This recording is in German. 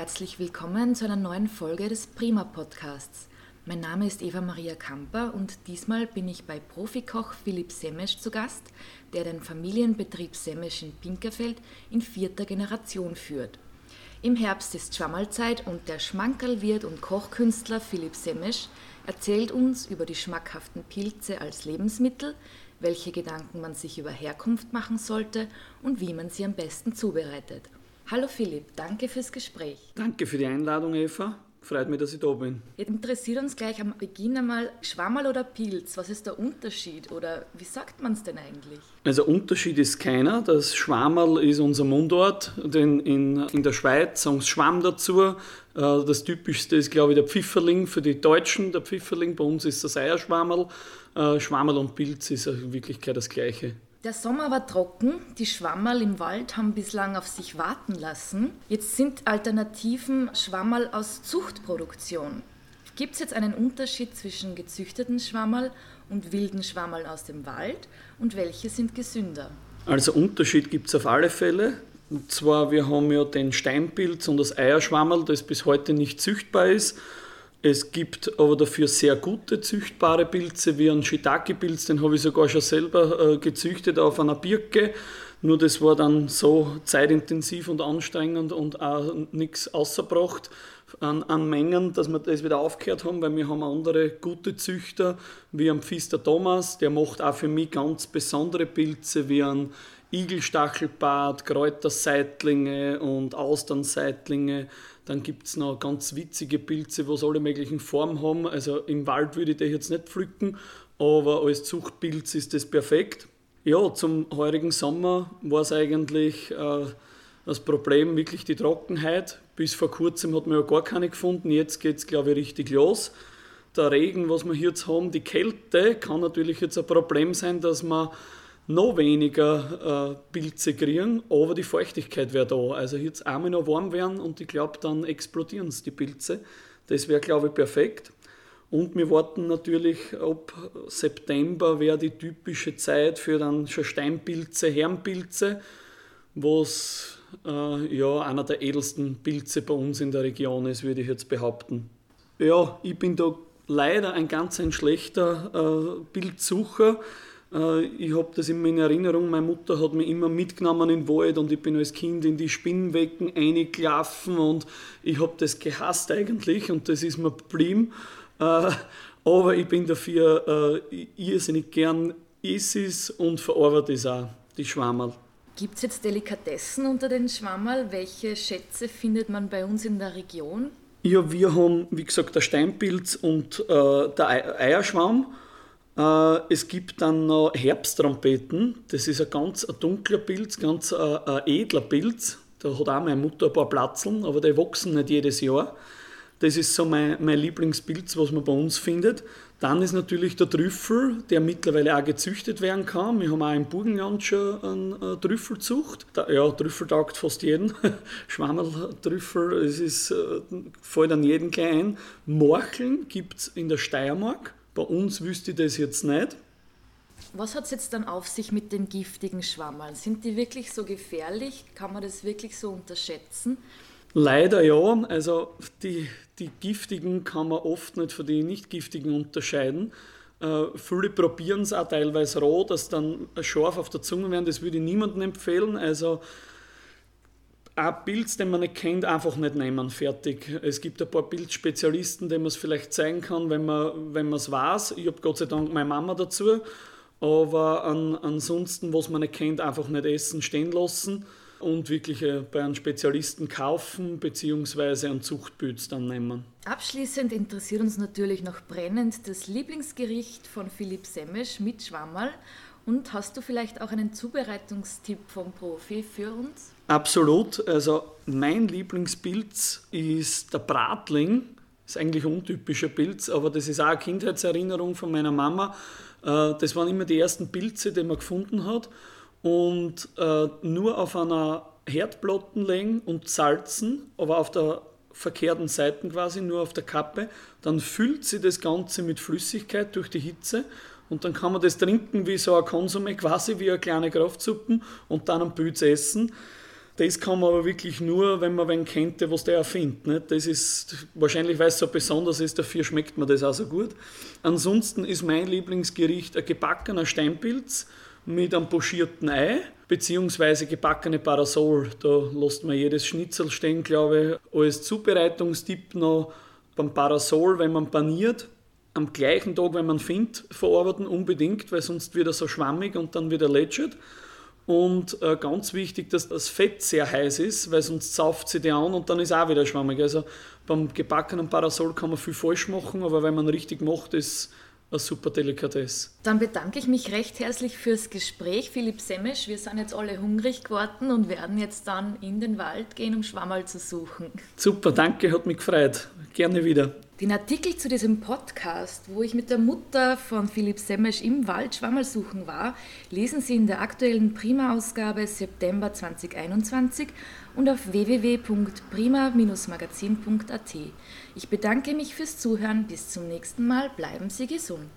herzlich willkommen zu einer neuen Folge des Prima Podcasts. Mein Name ist Eva Maria Kamper und diesmal bin ich bei Profikoch Philipp Semesch zu Gast, der den Familienbetrieb Semesch in Pinkerfeld in vierter Generation führt. Im Herbst ist Schwammerlzeit und der Schmankerlwirt und Kochkünstler Philipp Semesch erzählt uns über die schmackhaften Pilze als Lebensmittel, welche Gedanken man sich über Herkunft machen sollte und wie man sie am besten zubereitet. Hallo Philipp, danke fürs Gespräch. Danke für die Einladung, Eva. Freut mich, dass ich da bin. Jetzt interessiert uns gleich am Beginn einmal Schwammerl oder Pilz. Was ist der Unterschied oder wie sagt man es denn eigentlich? Also Unterschied ist keiner. Das Schwammerl ist unser Mundort. Denn in, in der Schweiz sagen Schwamm dazu. Äh, das typischste ist, glaube ich, der Pfifferling für die Deutschen. Der Pfifferling, bei uns ist das Eierschwammerl. Äh, Schwammerl und Pilz ist in Wirklichkeit das Gleiche. Der Sommer war trocken, die Schwammerl im Wald haben bislang auf sich warten lassen. Jetzt sind Alternativen Schwammerl aus Zuchtproduktion. Gibt es jetzt einen Unterschied zwischen gezüchteten Schwammerl und wilden Schwammerl aus dem Wald und welche sind gesünder? Also Unterschied gibt es auf alle Fälle. Und zwar, wir haben ja den Steinpilz und das Eierschwammerl, das bis heute nicht züchtbar ist. Es gibt aber dafür sehr gute züchtbare Pilze, wie ein Shiitake-Pilz, den habe ich sogar schon selber äh, gezüchtet auf einer Birke. Nur das war dann so zeitintensiv und anstrengend und auch nichts außerbracht an, an, Mengen, dass wir das wieder aufgehört haben, weil wir haben andere gute Züchter, wie ein Pfister Thomas, der macht auch für mich ganz besondere Pilze, wie ein Igelstachelbart, Kräuterseitlinge und Austernseitlinge. Dann gibt es noch ganz witzige Pilze, wo alle möglichen Formen haben. Also im Wald würde ich die jetzt nicht pflücken, aber als Zuchtpilz ist das perfekt. Ja, zum heurigen Sommer war es eigentlich äh, das Problem wirklich die Trockenheit. Bis vor kurzem hat man ja gar keine gefunden. Jetzt geht es, glaube ich, richtig los. Der Regen, was wir hier jetzt haben, die Kälte, kann natürlich jetzt ein Problem sein, dass man noch weniger äh, Pilze kriegen, aber die Feuchtigkeit wäre da. Also jetzt einmal noch warm werden und ich glaube, dann explodieren es die Pilze. Das wäre, glaube ich, perfekt. Und wir warten natürlich ab September wäre die typische Zeit für dann schon Steinpilze, Herrenpilze, was äh, ja einer der edelsten Pilze bei uns in der Region ist, würde ich jetzt behaupten. Ja, ich bin da leider ein ganz ein schlechter äh, Bildsucher. Äh, ich habe das immer in Erinnerung, meine Mutter hat mich immer mitgenommen in den Wald und ich bin als Kind in die Spinnwecken eingelaufen und ich habe das gehasst eigentlich und das ist mir geblieben. Äh, aber ich bin dafür äh, irrsinnig gern Isis und verarbeite es auch, die Schwammerl. Gibt es jetzt Delikatessen unter den Schwammerl? Welche Schätze findet man bei uns in der Region? Ja, wir haben, wie gesagt, der Steinpilz und äh, der Eierschwamm. Äh, es gibt dann noch Herbsttrompeten. Das ist ein ganz ein dunkler Pilz, ganz ein, äh, ein edler Pilz. Da hat auch meine Mutter ein paar Platzeln, aber die wachsen nicht jedes Jahr. Das ist so mein, mein Lieblingspilz, was man bei uns findet. Dann ist natürlich der Trüffel, der mittlerweile auch gezüchtet werden kann. Wir haben auch im Burgenland schon eine Trüffelzucht. Ja, Trüffel taugt fast jeden. Schwammerltrüffel, es ist, äh, fällt an jeden klein. Morcheln gibt es in der Steiermark. Bei uns wüsste ich das jetzt nicht. Was hat es jetzt dann auf sich mit den giftigen Schwammerl? Sind die wirklich so gefährlich? Kann man das wirklich so unterschätzen? Leider ja. Also die, die giftigen kann man oft nicht von den nicht giftigen unterscheiden. Äh, viele probieren es auch teilweise roh, dass dann scharf auf der Zunge werden. Das würde ich niemandem empfehlen. Also ein Bild, den man nicht kennt, einfach nicht nehmen, fertig. Es gibt ein paar Bildspezialisten, denen man es vielleicht zeigen kann, wenn man wenn es weiß. Ich habe Gott sei Dank meine Mama dazu, aber an, ansonsten, was man nicht kennt, einfach nicht essen, stehen lassen und wirklich äh, bei einem Spezialisten kaufen bzw. einen Zuchtbild dann nehmen. Abschließend interessiert uns natürlich noch brennend das Lieblingsgericht von Philipp Semmesch mit Schwammerl. Und hast du vielleicht auch einen Zubereitungstipp vom Profi für uns? Absolut. Also mein Lieblingspilz ist der Bratling. Ist eigentlich ein untypischer Pilz, aber das ist auch eine Kindheitserinnerung von meiner Mama. Äh, das waren immer die ersten Pilze, die man gefunden hat. Und äh, nur auf einer Herdplatte legen und salzen, aber auf der verkehrten Seite quasi, nur auf der Kappe. Dann füllt sie das Ganze mit Flüssigkeit durch die Hitze und dann kann man das trinken wie so ein Konsum, quasi wie eine kleine Kraftsuppe und dann am Pilz essen. Das kann man aber wirklich nur, wenn man wen kennt, was der erfindet. Nicht? Das ist wahrscheinlich, weil es so besonders ist, dafür schmeckt mir das auch so gut. Ansonsten ist mein Lieblingsgericht ein gebackener Steinpilz mit einem pochierten Ei beziehungsweise gebackene Parasol. Da lässt man jedes Schnitzel stehen, glaube ich. Als Zubereitungstipp noch beim Parasol, wenn man paniert, am gleichen Tag, wenn man findet, verarbeiten unbedingt, weil sonst wird er so schwammig und dann wieder lätschert. Und äh, ganz wichtig, dass das Fett sehr heiß ist, weil sonst sauft sie die an und dann ist auch wieder schwammig. Also beim gebackenen Parasol kann man viel falsch machen, aber wenn man richtig macht, ist eine super Delikatesse. Dann bedanke ich mich recht herzlich fürs Gespräch, Philipp Semesch. Wir sind jetzt alle hungrig geworden und werden jetzt dann in den Wald gehen, um Schwammerl zu suchen. Super, danke, hat mich gefreut. Gerne wieder. Den Artikel zu diesem Podcast, wo ich mit der Mutter von Philipp Semesch im Wald Schwammerl suchen war, lesen Sie in der aktuellen Prima-Ausgabe September 2021 und auf www.prima-magazin.at. Ich bedanke mich fürs Zuhören. Bis zum nächsten Mal. Bleiben Sie gesund.